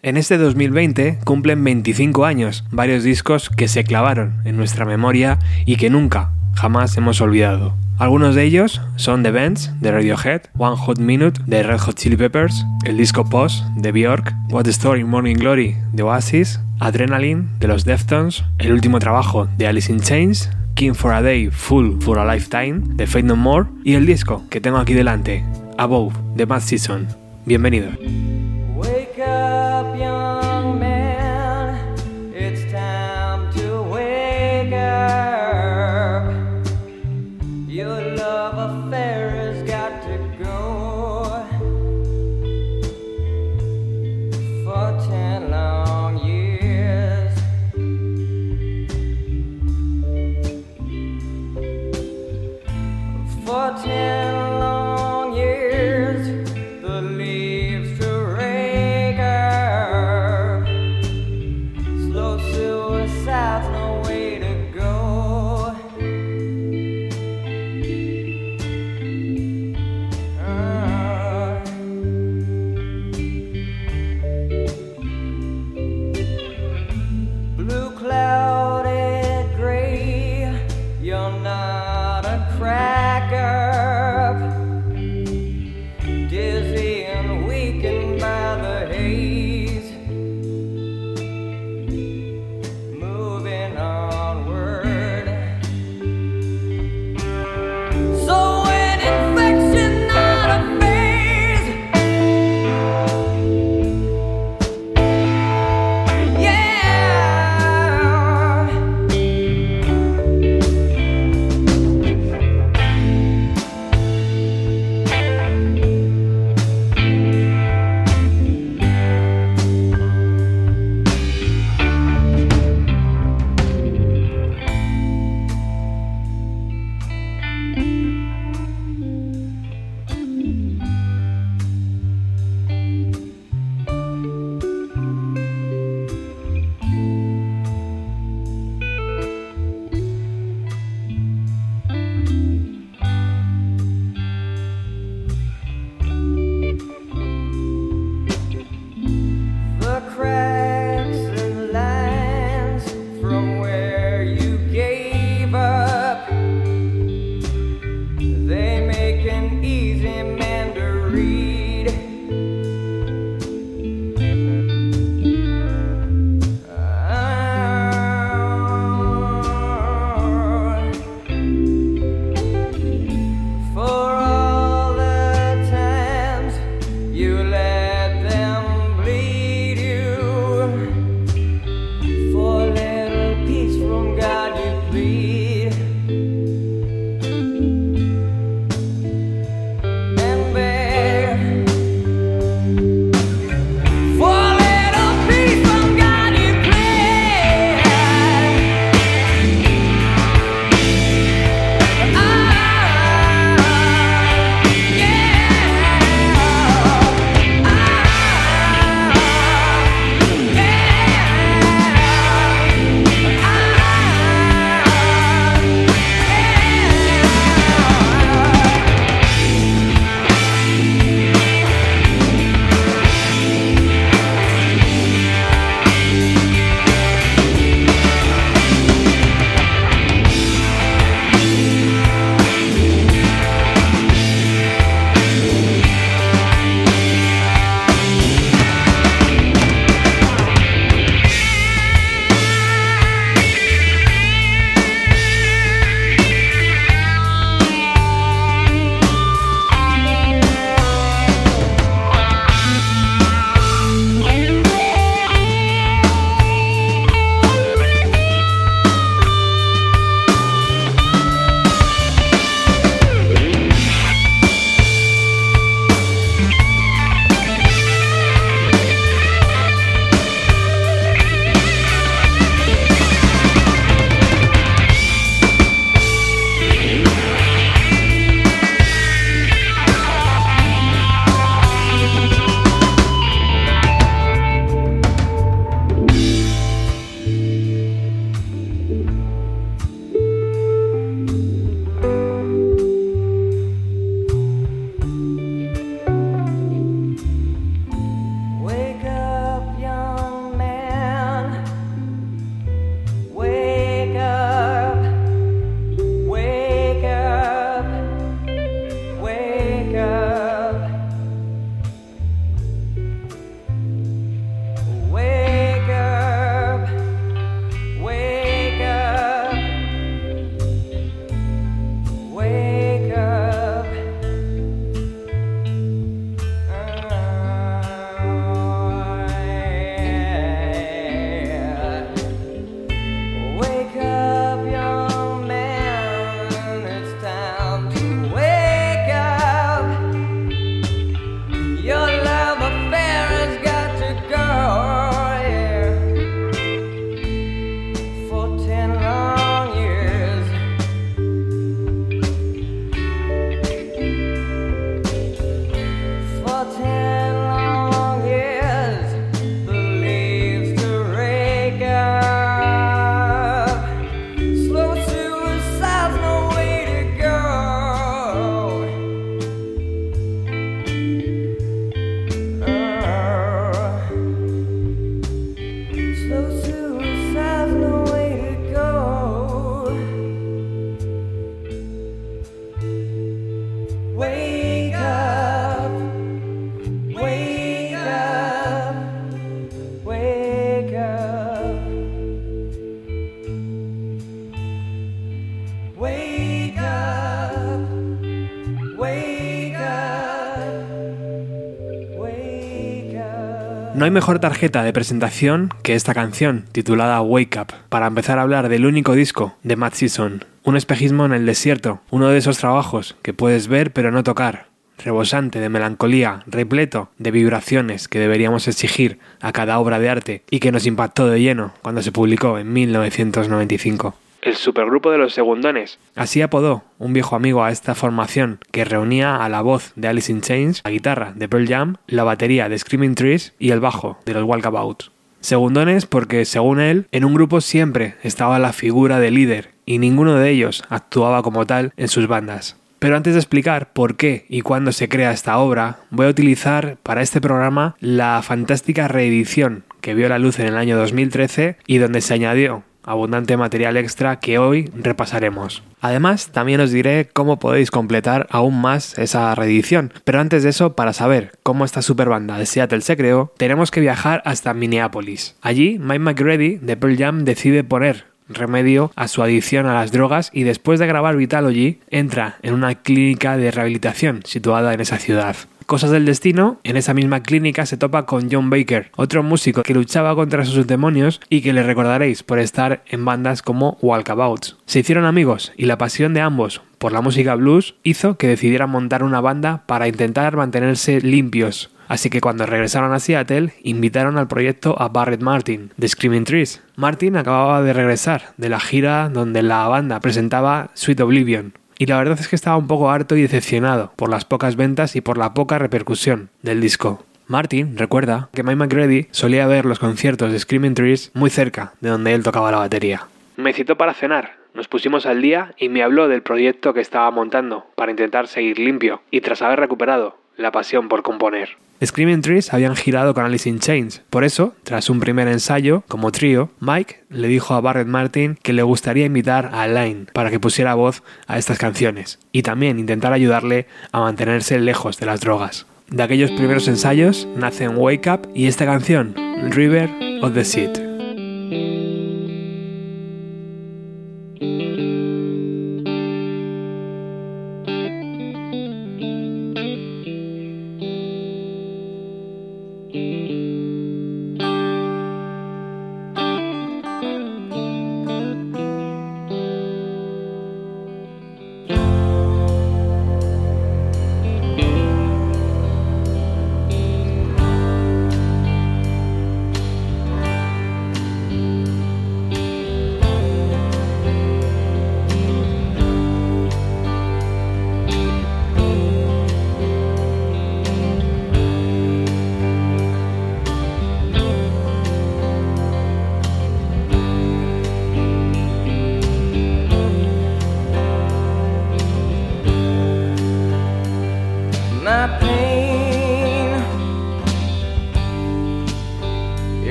En este 2020 cumplen 25 años varios discos que se clavaron en nuestra memoria y que nunca, jamás hemos olvidado. Algunos de ellos son The Bands de Radiohead, One Hot Minute de Red Hot Chili Peppers, el disco Post de Björk, What the Story Morning Glory de Oasis, Adrenaline de los Deftones, el último trabajo de Alice in Chains, King for a Day, Full for a Lifetime de Fate No More y el disco que tengo aquí delante, Above de Mad Season. Bienvenidos. bien. Hay mejor tarjeta de presentación que esta canción, titulada Wake Up, para empezar a hablar del único disco de Matt Season, un espejismo en el desierto, uno de esos trabajos que puedes ver pero no tocar, rebosante de melancolía, repleto de vibraciones que deberíamos exigir a cada obra de arte y que nos impactó de lleno cuando se publicó en 1995 el supergrupo de los segundones. Así apodó un viejo amigo a esta formación que reunía a la voz de Alice in Chains, la guitarra de Pearl Jam, la batería de Screaming Trees y el bajo de los Walkabouts. Segundones porque, según él, en un grupo siempre estaba la figura de líder y ninguno de ellos actuaba como tal en sus bandas. Pero antes de explicar por qué y cuándo se crea esta obra, voy a utilizar para este programa la fantástica reedición que vio la luz en el año 2013 y donde se añadió abundante material extra que hoy repasaremos. Además, también os diré cómo podéis completar aún más esa reedición. Pero antes de eso, para saber cómo esta super banda de Seattle se creó, tenemos que viajar hasta Minneapolis. Allí, Mike McGrady de Pearl Jam decide poner remedio a su adicción a las drogas y después de grabar Vitalogy entra en una clínica de rehabilitación situada en esa ciudad. Cosas del destino, en esa misma clínica se topa con John Baker, otro músico que luchaba contra sus demonios y que le recordaréis por estar en bandas como Walkabouts. Se hicieron amigos y la pasión de ambos por la música blues hizo que decidieran montar una banda para intentar mantenerse limpios. Así que cuando regresaron a Seattle, invitaron al proyecto a Barrett Martin, de Screaming Trees. Martin acababa de regresar de la gira donde la banda presentaba Sweet Oblivion, y la verdad es que estaba un poco harto y decepcionado por las pocas ventas y por la poca repercusión del disco. Martin recuerda que Mike McGrady solía ver los conciertos de Screaming Trees muy cerca de donde él tocaba la batería. Me citó para cenar, nos pusimos al día y me habló del proyecto que estaba montando para intentar seguir limpio y tras haber recuperado la pasión por componer. Screaming Trees habían girado con Alice in Chains, por eso, tras un primer ensayo como trío, Mike le dijo a Barrett Martin que le gustaría invitar a Line para que pusiera voz a estas canciones y también intentar ayudarle a mantenerse lejos de las drogas. De aquellos primeros ensayos nacen Wake Up y esta canción, River of the Sea.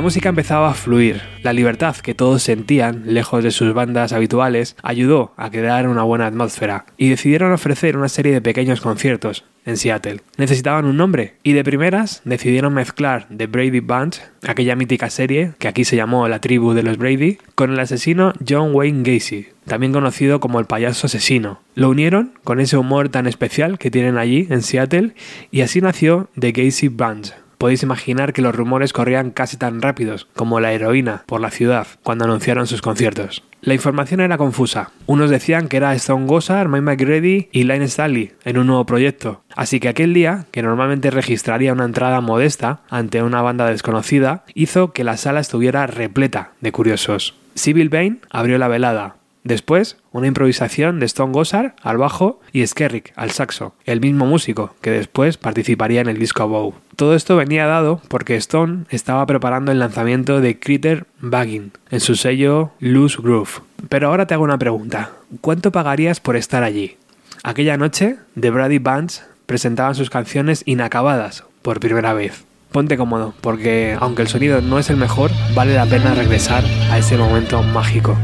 La música empezaba a fluir. La libertad que todos sentían, lejos de sus bandas habituales, ayudó a crear una buena atmósfera y decidieron ofrecer una serie de pequeños conciertos en Seattle. Necesitaban un nombre y de primeras decidieron mezclar The Brady Bunch, aquella mítica serie que aquí se llamó La tribu de los Brady, con el asesino John Wayne Gacy, también conocido como el payaso asesino. Lo unieron con ese humor tan especial que tienen allí en Seattle y así nació The Gacy Bunch podéis imaginar que los rumores corrían casi tan rápidos como la heroína por la ciudad cuando anunciaron sus conciertos. La información era confusa. Unos decían que era Stone Gossard, Mike McGrady y Line Stanley en un nuevo proyecto. Así que aquel día, que normalmente registraría una entrada modesta ante una banda desconocida, hizo que la sala estuviera repleta de curiosos. Civil Bain abrió la velada, Después, una improvisación de Stone Gossard al bajo y Skerrick al saxo, el mismo músico que después participaría en el disco Bow. Todo esto venía dado porque Stone estaba preparando el lanzamiento de Critter Bagging en su sello Loose Groove. Pero ahora te hago una pregunta. ¿Cuánto pagarías por estar allí? Aquella noche, The Brady Bands presentaban sus canciones inacabadas por primera vez. Ponte cómodo, porque aunque el sonido no es el mejor, vale la pena regresar a ese momento mágico.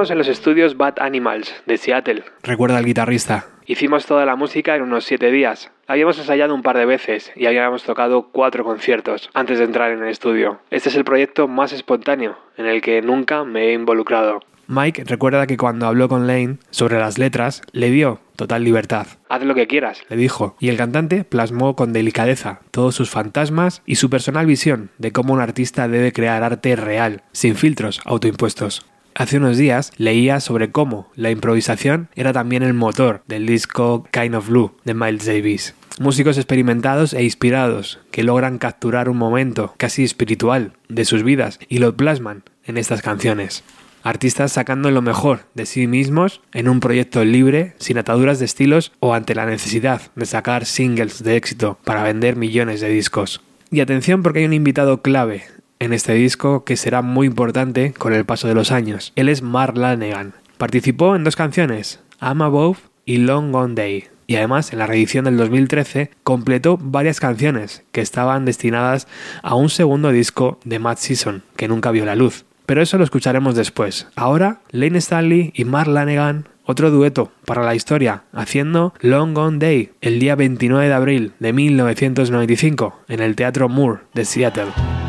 Grabamos en los estudios Bad Animals de Seattle, recuerda el guitarrista. Hicimos toda la música en unos siete días. Habíamos ensayado un par de veces y habíamos tocado cuatro conciertos antes de entrar en el estudio. Este es el proyecto más espontáneo en el que nunca me he involucrado. Mike recuerda que cuando habló con Lane sobre las letras, le dio total libertad. Haz lo que quieras, le dijo, y el cantante plasmó con delicadeza todos sus fantasmas y su personal visión de cómo un artista debe crear arte real, sin filtros autoimpuestos. Hace unos días leía sobre cómo la improvisación era también el motor del disco Kind of Blue de Miles Davis. Músicos experimentados e inspirados que logran capturar un momento casi espiritual de sus vidas y lo plasman en estas canciones artistas sacando lo mejor de sí mismos en un proyecto libre, sin ataduras de estilos o ante la necesidad de sacar singles de éxito para vender millones de discos. Y atención porque hay un invitado clave en este disco que será muy importante con el paso de los años. Él es Mark Lanegan. Participó en dos canciones, I'm Above y Long Gone Day. Y además, en la reedición del 2013, completó varias canciones que estaban destinadas a un segundo disco de Matt Season, que nunca vio la luz pero eso lo escucharemos después. Ahora, Lane Stanley y Mark Lanegan, otro dueto para la historia, haciendo Long Gone Day el día 29 de abril de 1995 en el Teatro Moore de Seattle.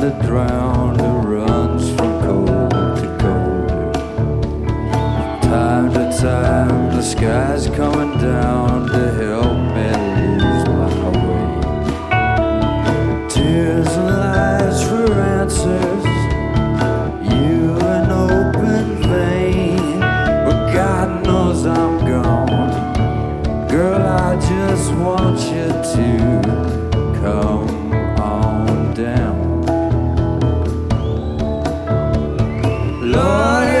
the ground who runs from cold to cold. Time to time, the sky's coming down the hill.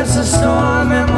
It's a storm in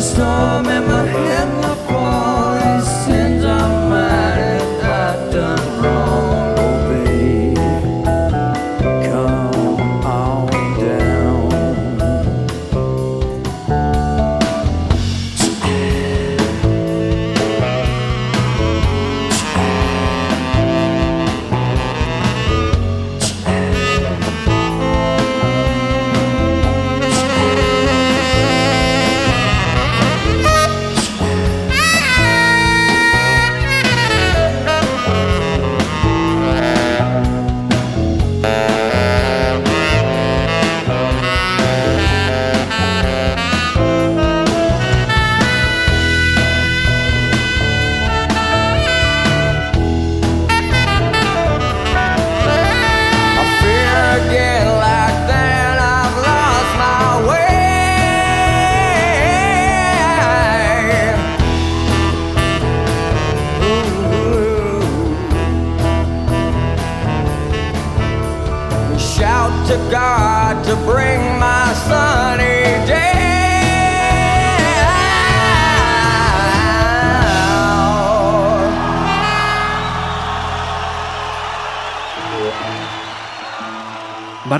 storm in my head.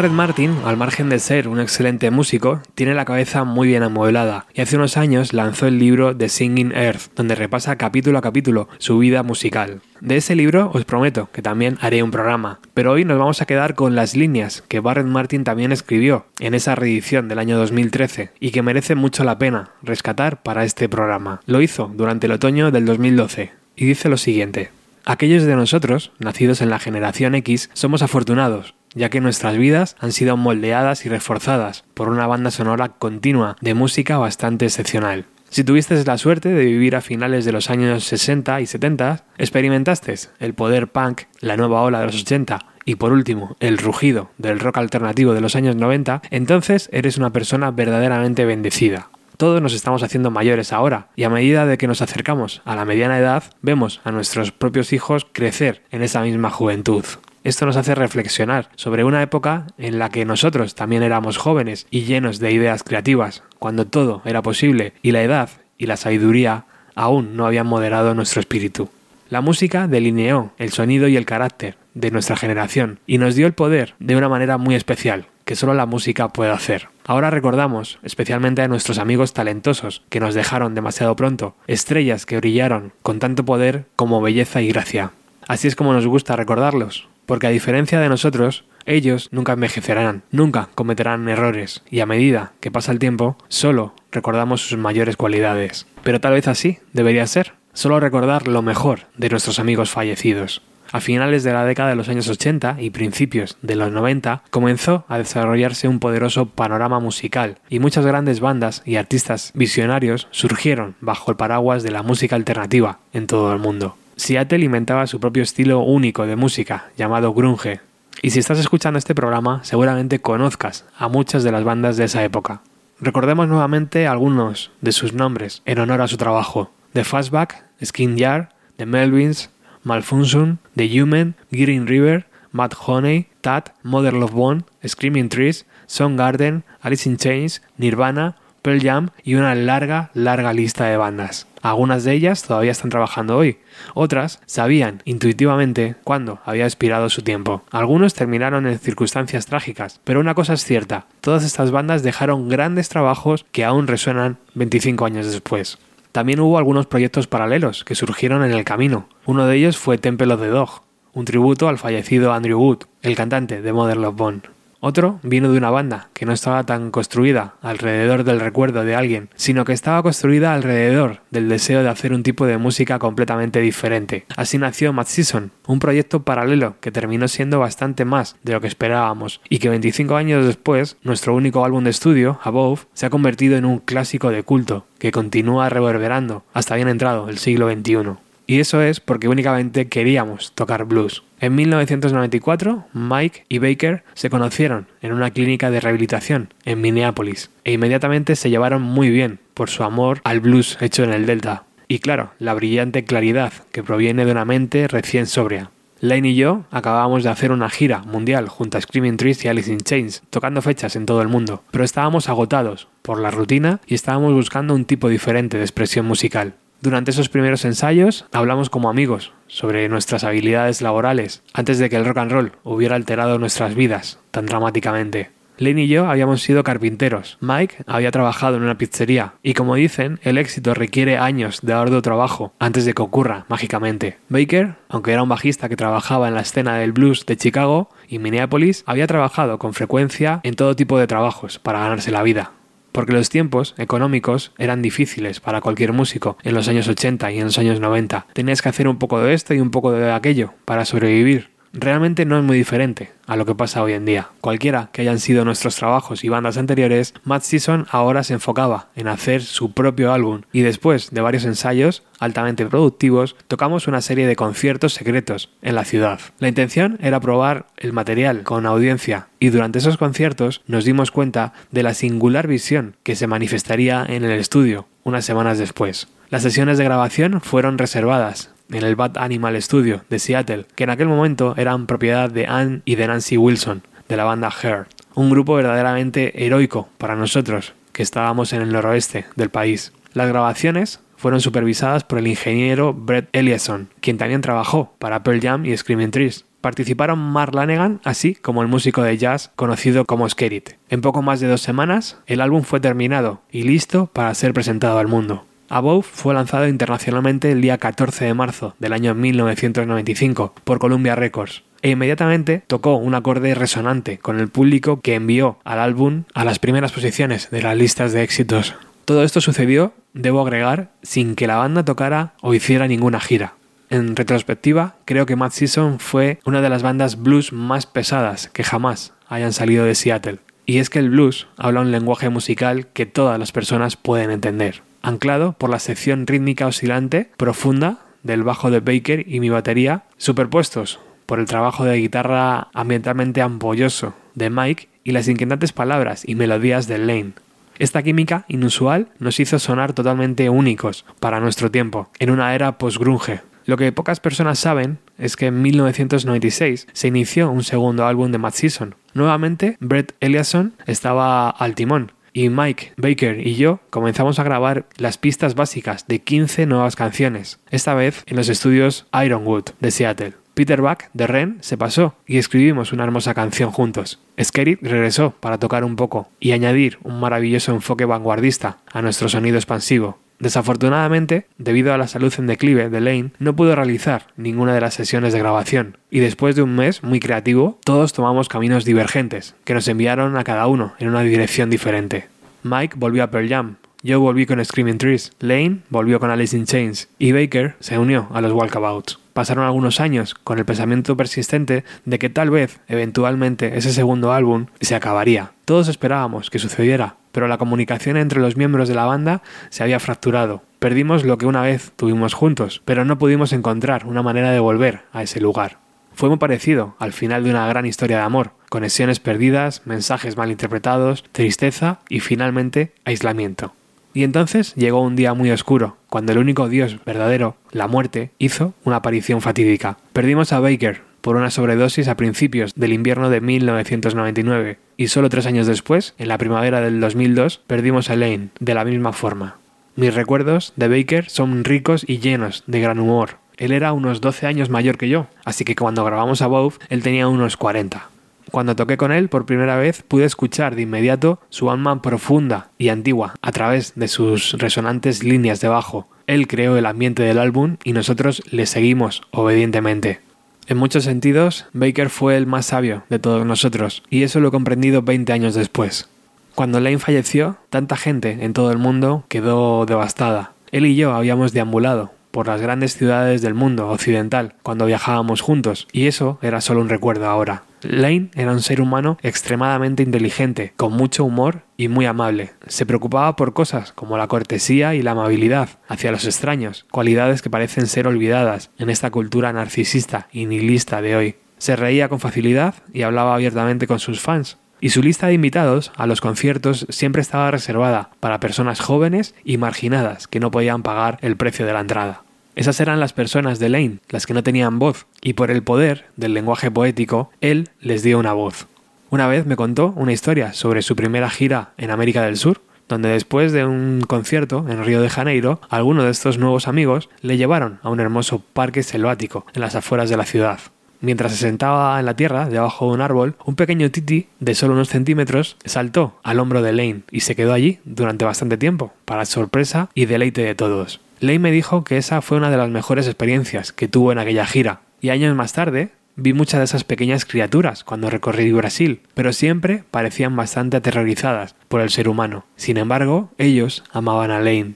Barrett Martin, al margen de ser un excelente músico, tiene la cabeza muy bien amueblada y hace unos años lanzó el libro The Singing Earth, donde repasa capítulo a capítulo su vida musical. De ese libro os prometo que también haré un programa, pero hoy nos vamos a quedar con las líneas que Barrett Martin también escribió en esa reedición del año 2013 y que merece mucho la pena rescatar para este programa. Lo hizo durante el otoño del 2012 y dice lo siguiente. Aquellos de nosotros, nacidos en la generación X, somos afortunados, ya que nuestras vidas han sido moldeadas y reforzadas por una banda sonora continua de música bastante excepcional. Si tuviste la suerte de vivir a finales de los años 60 y 70, experimentaste el poder punk, la nueva ola de los 80 y por último el rugido del rock alternativo de los años 90, entonces eres una persona verdaderamente bendecida. Todos nos estamos haciendo mayores ahora y a medida de que nos acercamos a la mediana edad, vemos a nuestros propios hijos crecer en esa misma juventud. Esto nos hace reflexionar sobre una época en la que nosotros también éramos jóvenes y llenos de ideas creativas, cuando todo era posible y la edad y la sabiduría aún no habían moderado nuestro espíritu. La música delineó el sonido y el carácter de nuestra generación y nos dio el poder de una manera muy especial, que solo la música puede hacer. Ahora recordamos especialmente a nuestros amigos talentosos que nos dejaron demasiado pronto, estrellas que brillaron con tanto poder como belleza y gracia. Así es como nos gusta recordarlos, porque a diferencia de nosotros, ellos nunca envejecerán, nunca cometerán errores, y a medida que pasa el tiempo, solo recordamos sus mayores cualidades. Pero tal vez así debería ser, solo recordar lo mejor de nuestros amigos fallecidos. A finales de la década de los años 80 y principios de los 90 comenzó a desarrollarse un poderoso panorama musical y muchas grandes bandas y artistas visionarios surgieron bajo el paraguas de la música alternativa en todo el mundo. Seattle inventaba su propio estilo único de música, llamado grunge. Y si estás escuchando este programa, seguramente conozcas a muchas de las bandas de esa época. Recordemos nuevamente algunos de sus nombres en honor a su trabajo. The Fastback, Skin Yard, The Melvins, Malfunction, The Human, Green River, Mad Honey, Tat, Mother Love Bone, Screaming Trees, Song Garden, Alice in Chains, Nirvana, Pearl Jam y una larga, larga lista de bandas. Algunas de ellas todavía están trabajando hoy, otras sabían intuitivamente cuándo había expirado su tiempo. Algunos terminaron en circunstancias trágicas, pero una cosa es cierta, todas estas bandas dejaron grandes trabajos que aún resuenan 25 años después. También hubo algunos proyectos paralelos que surgieron en el camino. Uno de ellos fue Temple of the Dog, un tributo al fallecido Andrew Wood, el cantante de Mother Love Bone. Otro vino de una banda que no estaba tan construida alrededor del recuerdo de alguien, sino que estaba construida alrededor del deseo de hacer un tipo de música completamente diferente. Así nació Mad Season, un proyecto paralelo que terminó siendo bastante más de lo que esperábamos y que 25 años después, nuestro único álbum de estudio, Above, se ha convertido en un clásico de culto que continúa reverberando hasta bien entrado el siglo XXI. Y eso es porque únicamente queríamos tocar blues. En 1994, Mike y Baker se conocieron en una clínica de rehabilitación en Minneapolis e inmediatamente se llevaron muy bien por su amor al blues hecho en el Delta. Y claro, la brillante claridad que proviene de una mente recién sobria. Lane y yo acabábamos de hacer una gira mundial junto a Screaming Trees y Alice in Chains, tocando fechas en todo el mundo, pero estábamos agotados por la rutina y estábamos buscando un tipo diferente de expresión musical. Durante esos primeros ensayos hablamos como amigos sobre nuestras habilidades laborales antes de que el rock and roll hubiera alterado nuestras vidas tan dramáticamente. Lane y yo habíamos sido carpinteros. Mike había trabajado en una pizzería. Y como dicen, el éxito requiere años de arduo trabajo antes de que ocurra mágicamente. Baker, aunque era un bajista que trabajaba en la escena del blues de Chicago y Minneapolis, había trabajado con frecuencia en todo tipo de trabajos para ganarse la vida porque los tiempos económicos eran difíciles para cualquier músico en los años 80 y en los años 90. Tenías que hacer un poco de esto y un poco de aquello para sobrevivir. Realmente no es muy diferente a lo que pasa hoy en día. Cualquiera que hayan sido nuestros trabajos y bandas anteriores, Matt Season ahora se enfocaba en hacer su propio álbum y después de varios ensayos altamente productivos, tocamos una serie de conciertos secretos en la ciudad. La intención era probar el material con audiencia y durante esos conciertos nos dimos cuenta de la singular visión que se manifestaría en el estudio unas semanas después. Las sesiones de grabación fueron reservadas en el Bad Animal Studio de Seattle, que en aquel momento eran propiedad de Anne y de Nancy Wilson, de la banda Heart, un grupo verdaderamente heroico para nosotros, que estábamos en el noroeste del país. Las grabaciones fueron supervisadas por el ingeniero Brett Eliasson, quien también trabajó para Pearl Jam y Screaming Trees. Participaron Mark Lanegan, así como el músico de jazz conocido como Skerit. En poco más de dos semanas, el álbum fue terminado y listo para ser presentado al mundo. Above fue lanzado internacionalmente el día 14 de marzo del año 1995 por Columbia Records e inmediatamente tocó un acorde resonante con el público que envió al álbum a las primeras posiciones de las listas de éxitos. Todo esto sucedió, debo agregar, sin que la banda tocara o hiciera ninguna gira. En retrospectiva, creo que Mad Season fue una de las bandas blues más pesadas que jamás hayan salido de Seattle. Y es que el blues habla un lenguaje musical que todas las personas pueden entender, anclado por la sección rítmica oscilante profunda del bajo de Baker y mi batería, superpuestos por el trabajo de guitarra ambientalmente ampolloso de Mike y las inquietantes palabras y melodías de Lane. Esta química inusual nos hizo sonar totalmente únicos para nuestro tiempo, en una era post-grunge. Lo que pocas personas saben es que en 1996 se inició un segundo álbum de Mad Season. Nuevamente, Brett Eliasson estaba al timón y Mike Baker y yo comenzamos a grabar las pistas básicas de 15 nuevas canciones, esta vez en los estudios Ironwood de Seattle. Peter Buck de Ren se pasó y escribimos una hermosa canción juntos. Skerit regresó para tocar un poco y añadir un maravilloso enfoque vanguardista a nuestro sonido expansivo. Desafortunadamente, debido a la salud en declive de Lane, no pudo realizar ninguna de las sesiones de grabación, y después de un mes muy creativo, todos tomamos caminos divergentes, que nos enviaron a cada uno en una dirección diferente. Mike volvió a Pearl Jam, yo volví con Screaming Trees, Lane volvió con Alice in Chains, y Baker se unió a los Walkabouts. Pasaron algunos años con el pensamiento persistente de que tal vez, eventualmente, ese segundo álbum se acabaría. Todos esperábamos que sucediera, pero la comunicación entre los miembros de la banda se había fracturado. Perdimos lo que una vez tuvimos juntos, pero no pudimos encontrar una manera de volver a ese lugar. Fue muy parecido al final de una gran historia de amor, conexiones perdidas, mensajes mal interpretados, tristeza y finalmente aislamiento. Y entonces llegó un día muy oscuro, cuando el único Dios verdadero, la muerte, hizo una aparición fatídica. Perdimos a Baker por una sobredosis a principios del invierno de 1999, y solo tres años después, en la primavera del 2002, perdimos a Lane, de la misma forma. Mis recuerdos de Baker son ricos y llenos de gran humor. Él era unos 12 años mayor que yo, así que cuando grabamos a Above, él tenía unos 40. Cuando toqué con él por primera vez pude escuchar de inmediato su alma profunda y antigua a través de sus resonantes líneas de bajo. Él creó el ambiente del álbum y nosotros le seguimos obedientemente. En muchos sentidos, Baker fue el más sabio de todos nosotros, y eso lo he comprendido 20 años después. Cuando Lane falleció, tanta gente en todo el mundo quedó devastada. Él y yo habíamos deambulado por las grandes ciudades del mundo occidental cuando viajábamos juntos, y eso era solo un recuerdo ahora. Lane era un ser humano extremadamente inteligente, con mucho humor y muy amable. Se preocupaba por cosas como la cortesía y la amabilidad hacia los extraños, cualidades que parecen ser olvidadas en esta cultura narcisista y nihilista de hoy. Se reía con facilidad y hablaba abiertamente con sus fans, y su lista de invitados a los conciertos siempre estaba reservada para personas jóvenes y marginadas que no podían pagar el precio de la entrada. Esas eran las personas de Lane, las que no tenían voz, y por el poder del lenguaje poético, él les dio una voz. Una vez me contó una historia sobre su primera gira en América del Sur, donde después de un concierto en Río de Janeiro, algunos de estos nuevos amigos le llevaron a un hermoso parque selvático en las afueras de la ciudad. Mientras se sentaba en la tierra, debajo de un árbol, un pequeño titi de solo unos centímetros saltó al hombro de Lane y se quedó allí durante bastante tiempo, para sorpresa y deleite de todos. Lane me dijo que esa fue una de las mejores experiencias que tuvo en aquella gira, y años más tarde vi muchas de esas pequeñas criaturas cuando recorrí Brasil, pero siempre parecían bastante aterrorizadas por el ser humano. Sin embargo, ellos amaban a Lane.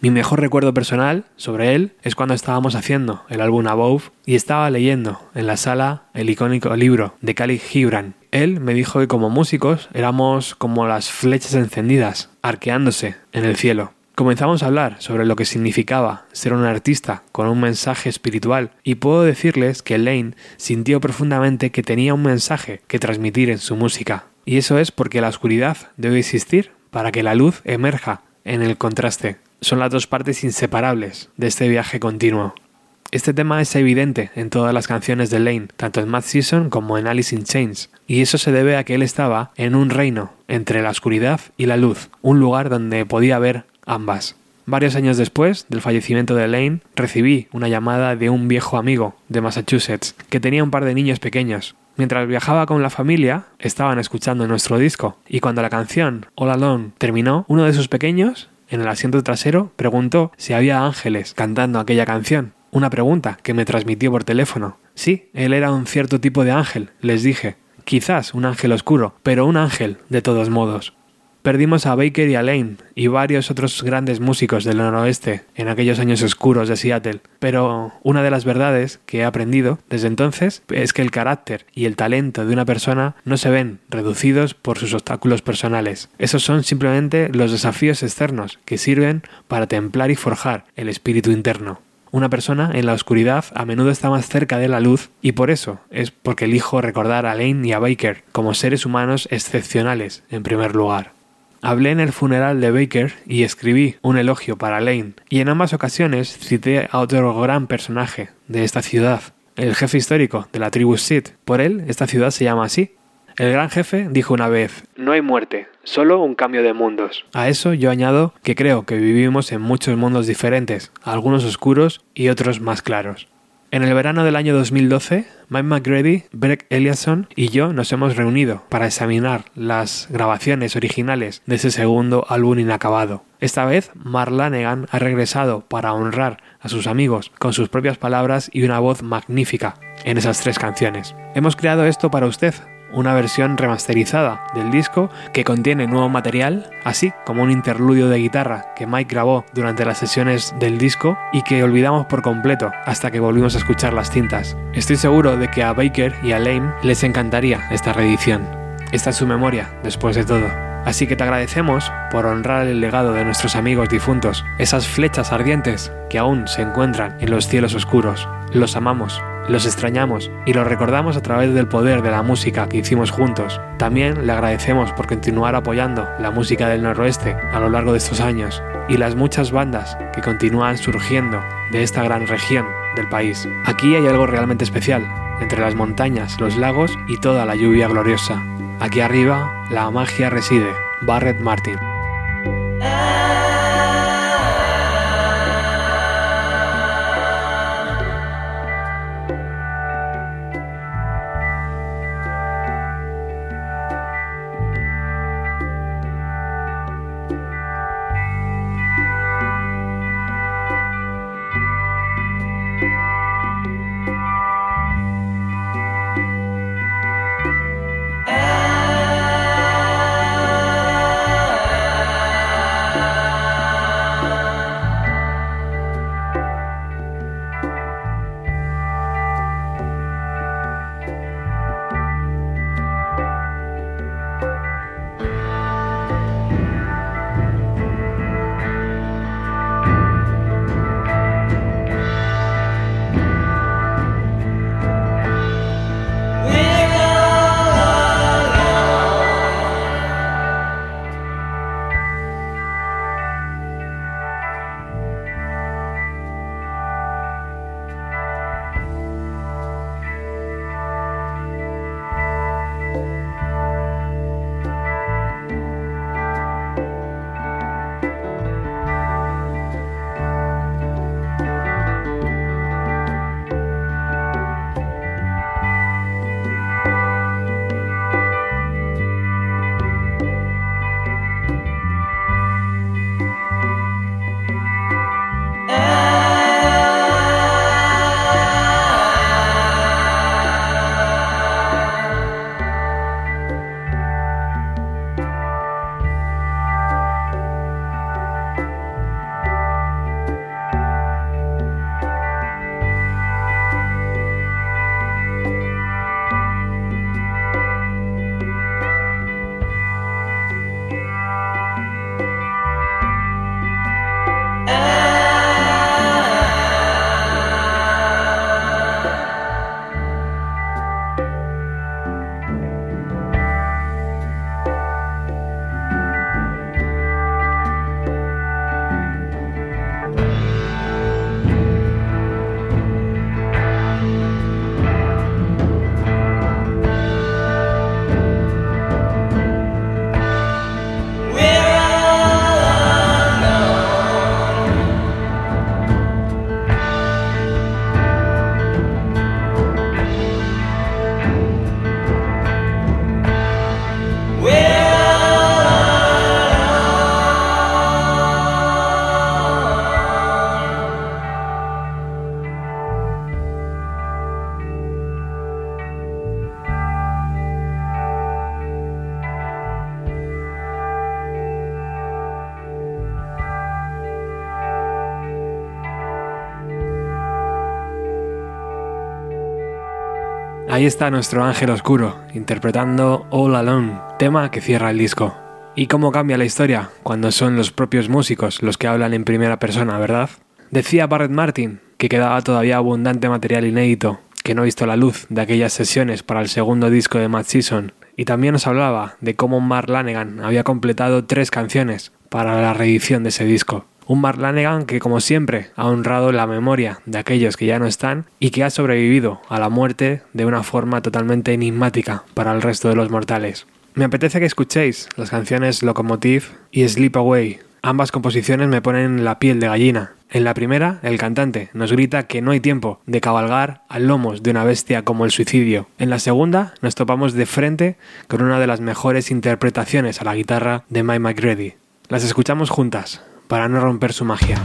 Mi mejor recuerdo personal sobre él es cuando estábamos haciendo el álbum Above y estaba leyendo en la sala el icónico libro de Cali Gibran. Él me dijo que como músicos éramos como las flechas encendidas, arqueándose en el cielo. Comenzamos a hablar sobre lo que significaba ser un artista con un mensaje espiritual y puedo decirles que Lane sintió profundamente que tenía un mensaje que transmitir en su música. Y eso es porque la oscuridad debe existir para que la luz emerja en el contraste. Son las dos partes inseparables de este viaje continuo. Este tema es evidente en todas las canciones de Lane, tanto en Mad Season como en Alice in Chains, y eso se debe a que él estaba en un reino entre la oscuridad y la luz, un lugar donde podía ver ambas. Varios años después del fallecimiento de Lane, recibí una llamada de un viejo amigo de Massachusetts que tenía un par de niños pequeños. Mientras viajaba con la familia, estaban escuchando nuestro disco, y cuando la canción All Alone terminó, uno de sus pequeños, en el asiento trasero, preguntó si había ángeles cantando aquella canción. Una pregunta que me transmitió por teléfono. Sí, él era un cierto tipo de ángel, les dije. Quizás un ángel oscuro, pero un ángel de todos modos. Perdimos a Baker y a Lane y varios otros grandes músicos del noroeste en aquellos años oscuros de Seattle, pero una de las verdades que he aprendido desde entonces es que el carácter y el talento de una persona no se ven reducidos por sus obstáculos personales. Esos son simplemente los desafíos externos que sirven para templar y forjar el espíritu interno. Una persona en la oscuridad a menudo está más cerca de la luz y por eso es porque elijo recordar a Lane y a Baker como seres humanos excepcionales en primer lugar. Hablé en el funeral de Baker y escribí un elogio para Lane, y en ambas ocasiones cité a otro gran personaje de esta ciudad, el jefe histórico de la tribu Sid. Por él, esta ciudad se llama así. El gran jefe dijo una vez, no hay muerte, solo un cambio de mundos. A eso yo añado que creo que vivimos en muchos mundos diferentes, algunos oscuros y otros más claros. En el verano del año 2012, Mike McGrady, Breck Eliasson y yo nos hemos reunido para examinar las grabaciones originales de ese segundo álbum inacabado. Esta vez, Mark Lanegan ha regresado para honrar a sus amigos con sus propias palabras y una voz magnífica en esas tres canciones. Hemos creado esto para usted, una versión remasterizada del disco que contiene nuevo material, así como un interludio de guitarra que Mike grabó durante las sesiones del disco y que olvidamos por completo hasta que volvimos a escuchar las cintas. Estoy seguro de que a Baker y a Lane les encantaría esta reedición. Esta es su memoria, después de todo. Así que te agradecemos por honrar el legado de nuestros amigos difuntos, esas flechas ardientes que aún se encuentran en los cielos oscuros. Los amamos los extrañamos y los recordamos a través del poder de la música que hicimos juntos. También le agradecemos por continuar apoyando la música del noroeste a lo largo de estos años y las muchas bandas que continúan surgiendo de esta gran región del país. Aquí hay algo realmente especial, entre las montañas, los lagos y toda la lluvia gloriosa. Aquí arriba, la magia reside. Barrett Martin. Ahí está nuestro ángel oscuro, interpretando All Alone, tema que cierra el disco. ¿Y cómo cambia la historia cuando son los propios músicos los que hablan en primera persona, verdad? Decía Barrett Martin que quedaba todavía abundante material inédito, que no ha visto la luz de aquellas sesiones para el segundo disco de Matt Season, y también nos hablaba de cómo Mark Lanegan había completado tres canciones para la reedición de ese disco. Un Mark Lanegan que, como siempre, ha honrado la memoria de aquellos que ya no están y que ha sobrevivido a la muerte de una forma totalmente enigmática para el resto de los mortales. Me apetece que escuchéis las canciones Locomotive y Sleep Away. Ambas composiciones me ponen la piel de gallina. En la primera, el cantante nos grita que no hay tiempo de cabalgar a lomos de una bestia como el suicidio. En la segunda, nos topamos de frente con una de las mejores interpretaciones a la guitarra de Mike McReady. Las escuchamos juntas, para no romper su magia.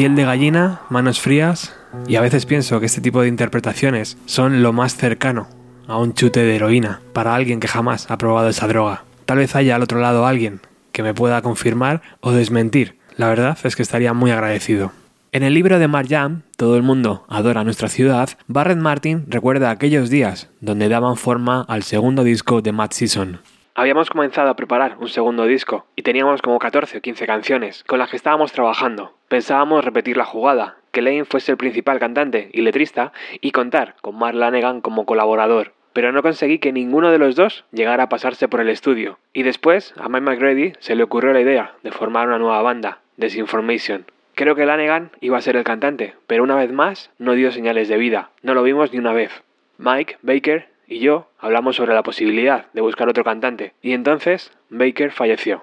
Piel de gallina, manos frías, y a veces pienso que este tipo de interpretaciones son lo más cercano a un chute de heroína para alguien que jamás ha probado esa droga. Tal vez haya al otro lado alguien que me pueda confirmar o desmentir. La verdad es que estaría muy agradecido. En el libro de Marjam, Todo el mundo adora nuestra ciudad, Barrett Martin recuerda aquellos días donde daban forma al segundo disco de Matt Season. Habíamos comenzado a preparar un segundo disco y teníamos como 14 o 15 canciones con las que estábamos trabajando. Pensábamos repetir la jugada, que Lane fuese el principal cantante y letrista y contar con Mark Lanegan como colaborador. Pero no conseguí que ninguno de los dos llegara a pasarse por el estudio. Y después a Mike McGrady se le ocurrió la idea de formar una nueva banda, Desinformation. Creo que Lanegan iba a ser el cantante, pero una vez más no dio señales de vida. No lo vimos ni una vez. Mike, Baker y yo hablamos sobre la posibilidad de buscar otro cantante, y entonces Baker falleció.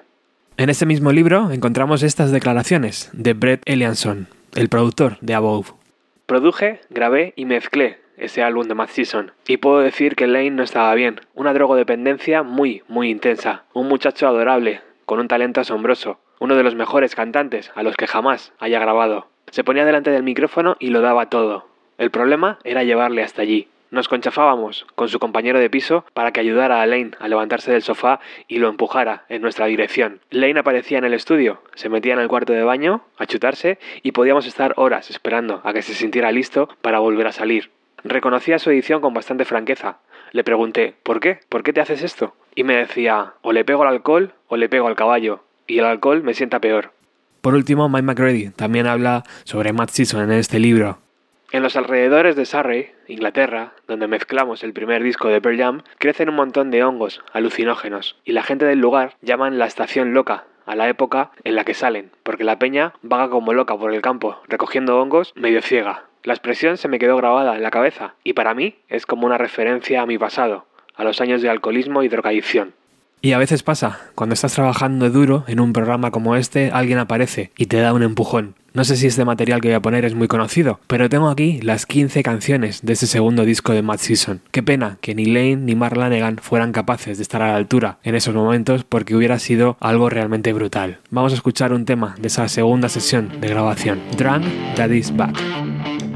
En ese mismo libro encontramos estas declaraciones de Brett Elianson, el productor de Above. Produje, grabé y mezclé ese álbum de Matt Season. Y puedo decir que Lane no estaba bien. Una drogodependencia muy, muy intensa. Un muchacho adorable, con un talento asombroso. Uno de los mejores cantantes a los que jamás haya grabado. Se ponía delante del micrófono y lo daba todo. El problema era llevarle hasta allí. Nos conchafábamos con su compañero de piso para que ayudara a Lane a levantarse del sofá y lo empujara en nuestra dirección. Lane aparecía en el estudio, se metía en el cuarto de baño a chutarse y podíamos estar horas esperando a que se sintiera listo para volver a salir. Reconocía su edición con bastante franqueza. Le pregunté, ¿por qué? ¿Por qué te haces esto? Y me decía, o le pego al alcohol o le pego al caballo, y el alcohol me sienta peor. Por último, Mike McGrady también habla sobre Matt Season en este libro. En los alrededores de Surrey, Inglaterra, donde mezclamos el primer disco de Pearl Jam, crecen un montón de hongos alucinógenos y la gente del lugar llaman la estación loca a la época en la que salen, porque la peña vaga como loca por el campo, recogiendo hongos medio ciega. La expresión se me quedó grabada en la cabeza y para mí es como una referencia a mi pasado, a los años de alcoholismo y drogadicción. Y a veces pasa, cuando estás trabajando duro en un programa como este, alguien aparece y te da un empujón. No sé si este material que voy a poner es muy conocido, pero tengo aquí las 15 canciones de ese segundo disco de Matt Season. Qué pena que ni Lane ni Mark Lanegan fueran capaces de estar a la altura en esos momentos porque hubiera sido algo realmente brutal. Vamos a escuchar un tema de esa segunda sesión de grabación, Drunk Daddy's Back.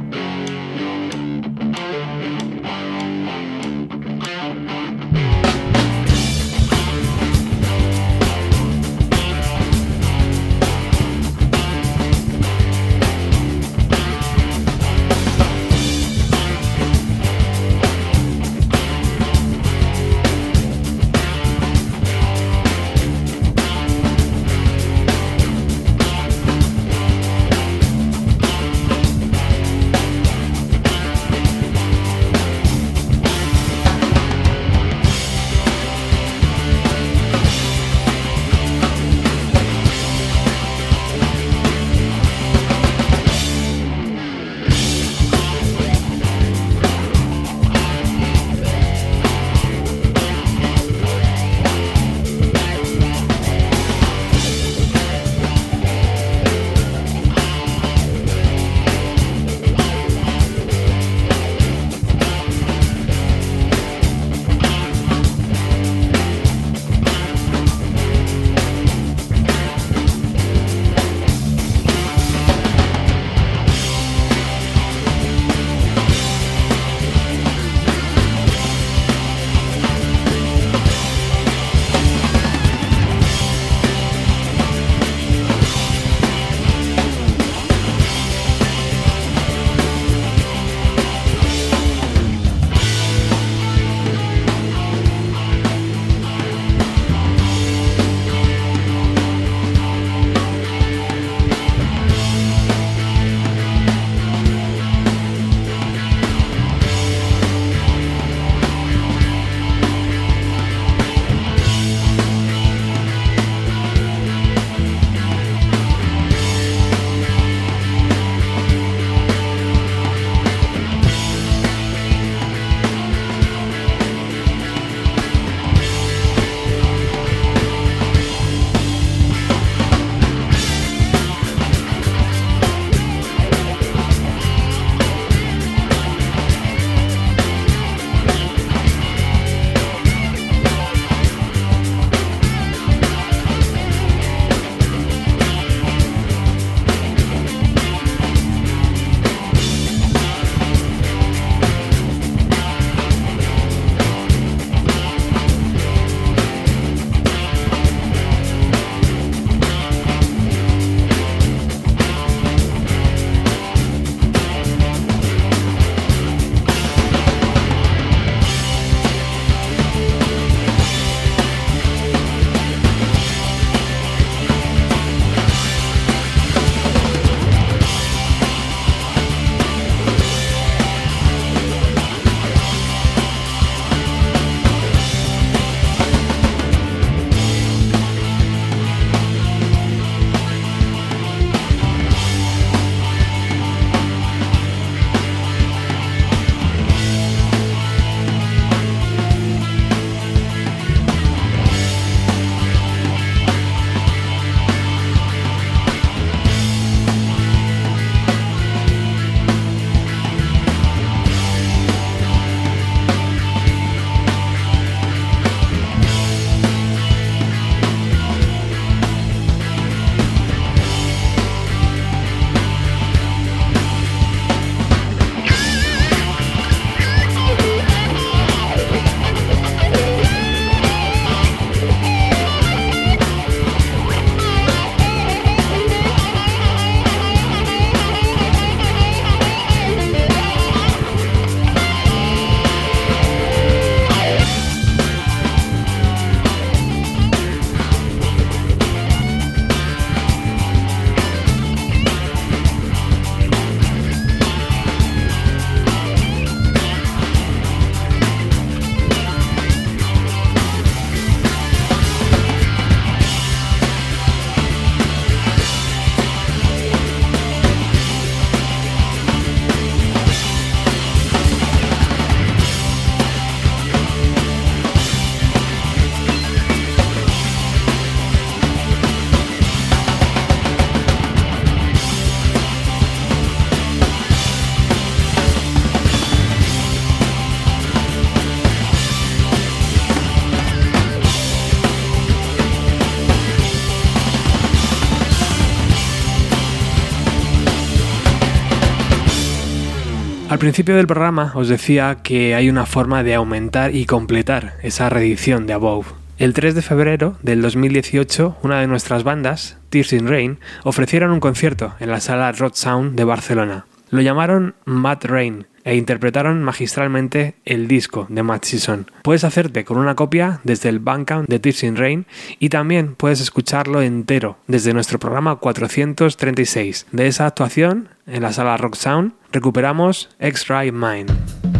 Principio del programa os decía que hay una forma de aumentar y completar esa reedición de Above. El 3 de febrero del 2018, una de nuestras bandas, Tears in Rain, ofrecieron un concierto en la sala Rod Sound de Barcelona. Lo llamaron Matt Rain e interpretaron magistralmente el disco de Matt Season. Puedes hacerte con una copia desde el Bandcamp de Tears in Rain y también puedes escucharlo entero desde nuestro programa 436. De esa actuación en la sala Rock Sound recuperamos X-Ray Mind.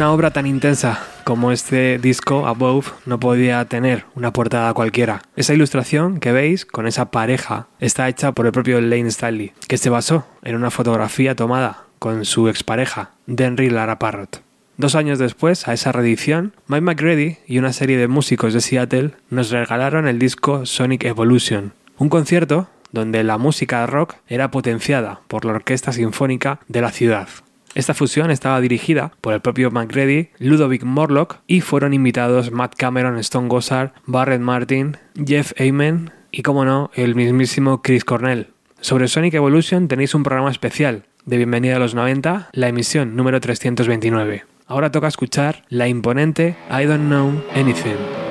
Una obra tan intensa como este disco Above no podía tener una portada cualquiera. Esa ilustración que veis con esa pareja está hecha por el propio Lane Stanley, que se basó en una fotografía tomada con su expareja, Denry Lara Parrott. Dos años después, a esa reedición, Mike McGrady y una serie de músicos de Seattle nos regalaron el disco Sonic Evolution, un concierto donde la música rock era potenciada por la Orquesta Sinfónica de la ciudad. Esta fusión estaba dirigida por el propio McGrady, Ludovic Morlock y fueron invitados Matt Cameron, Stone Gossard, Barrett Martin, Jeff Amen y, como no, el mismísimo Chris Cornell. Sobre Sonic Evolution tenéis un programa especial de Bienvenida a los 90, la emisión número 329. Ahora toca escuchar la imponente I Don't Know Anything.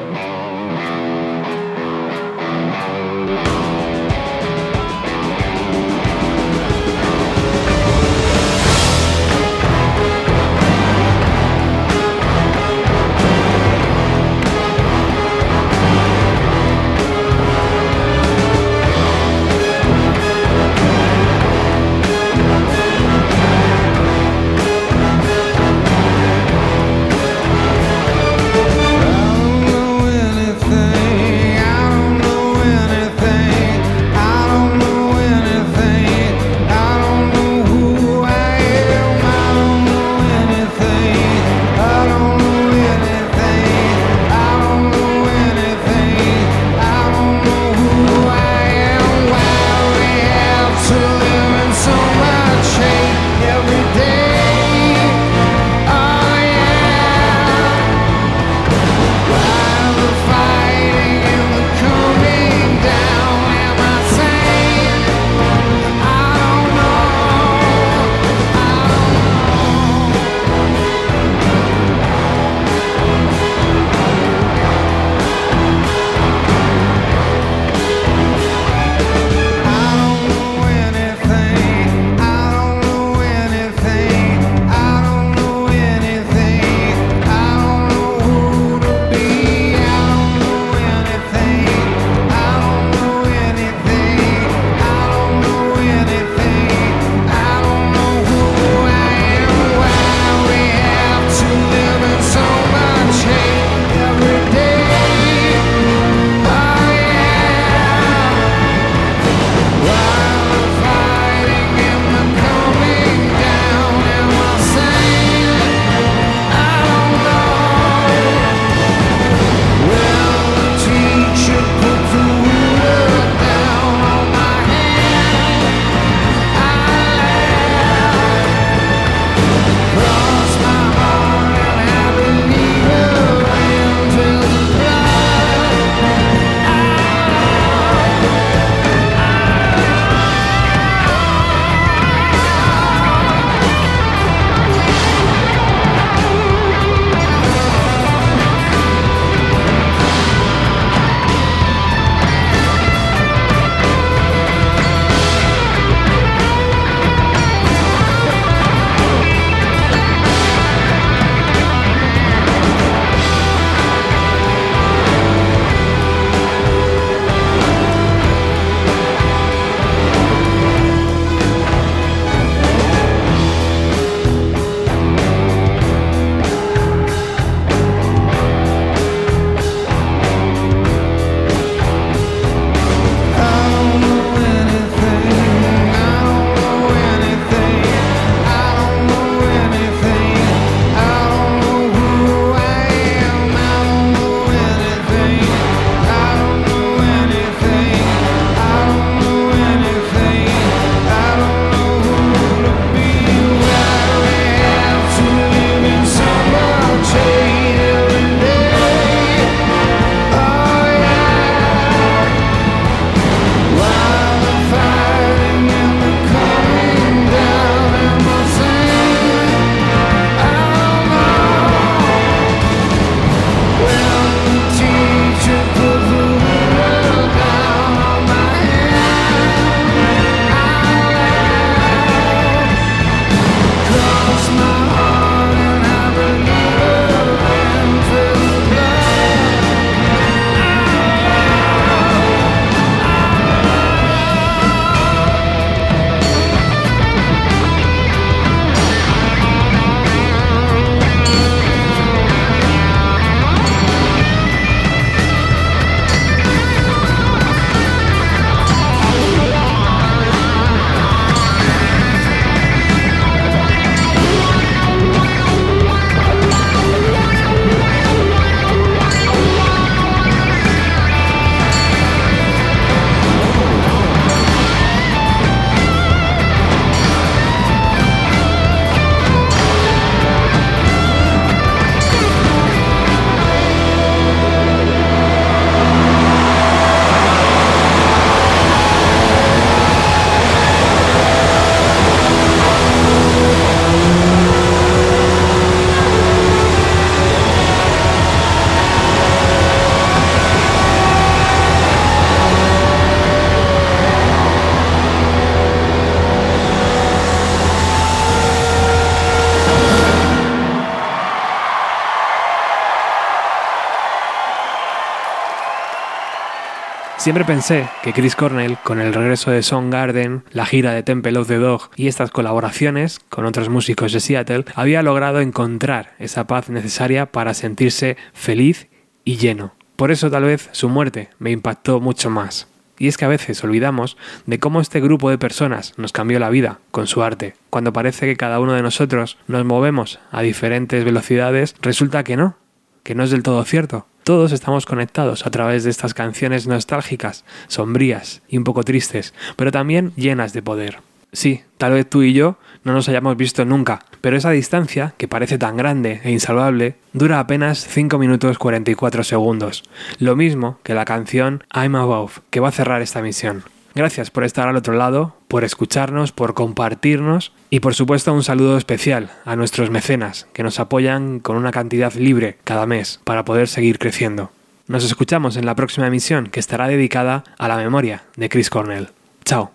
Siempre pensé que Chris Cornell, con el regreso de Garden, la gira de Temple of the Dog y estas colaboraciones con otros músicos de Seattle, había logrado encontrar esa paz necesaria para sentirse feliz y lleno. Por eso tal vez su muerte me impactó mucho más. Y es que a veces olvidamos de cómo este grupo de personas nos cambió la vida con su arte. Cuando parece que cada uno de nosotros nos movemos a diferentes velocidades, resulta que no, que no es del todo cierto. Todos estamos conectados a través de estas canciones nostálgicas, sombrías y un poco tristes, pero también llenas de poder. Sí, tal vez tú y yo no nos hayamos visto nunca, pero esa distancia, que parece tan grande e insalvable, dura apenas 5 minutos 44 segundos, lo mismo que la canción I'm Above, que va a cerrar esta misión. Gracias por estar al otro lado, por escucharnos, por compartirnos y por supuesto un saludo especial a nuestros mecenas que nos apoyan con una cantidad libre cada mes para poder seguir creciendo. Nos escuchamos en la próxima emisión que estará dedicada a la memoria de Chris Cornell. Chao.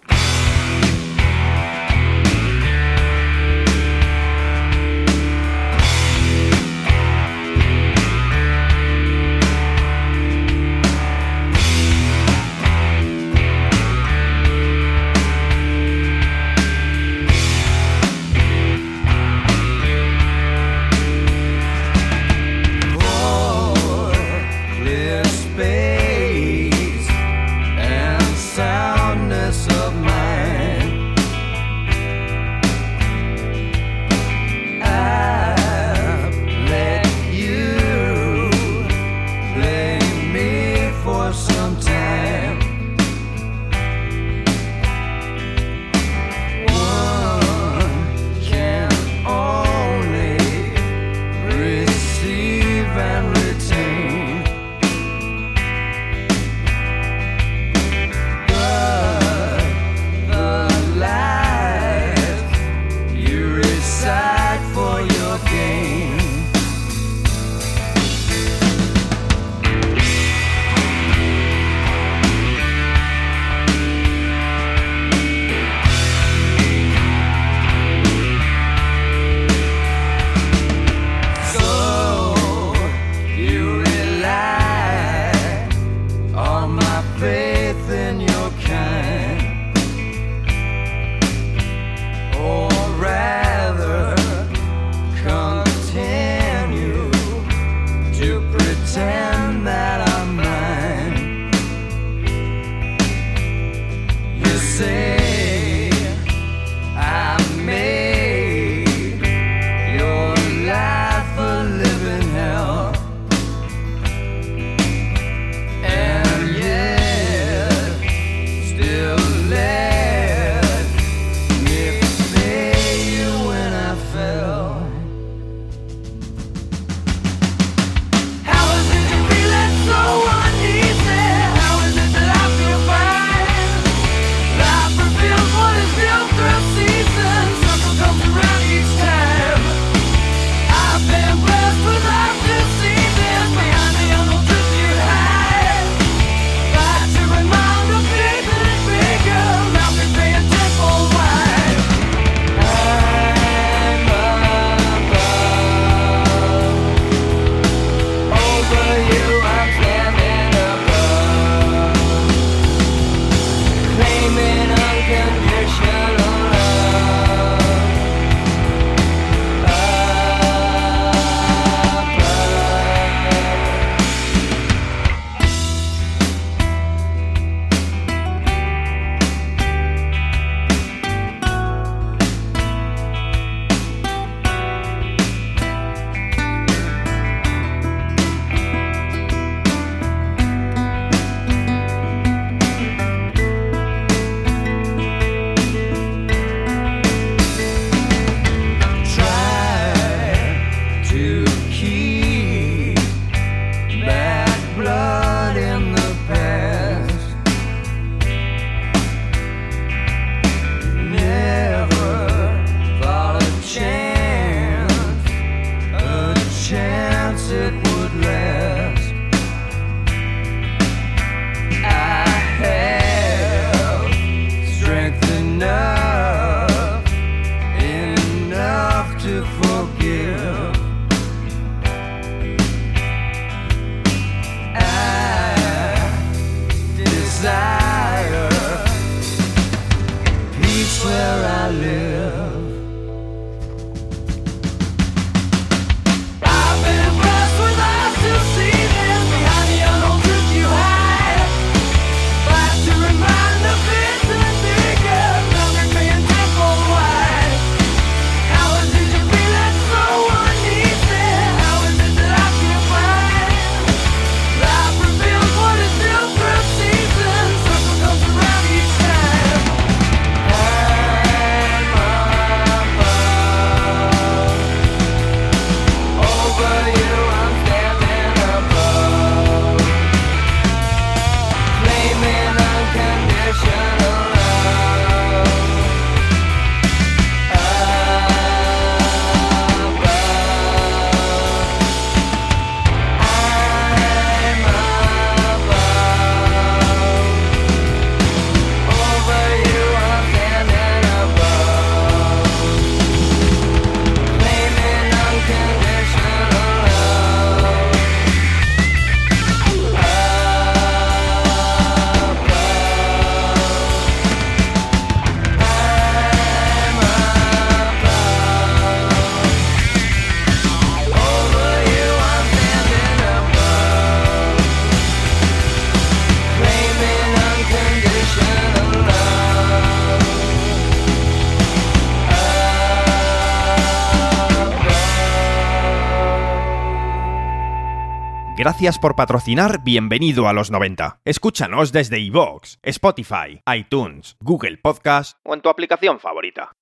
Gracias por patrocinar Bienvenido a los 90. Escúchanos desde iVoox, Spotify, iTunes, Google Podcast o en tu aplicación favorita.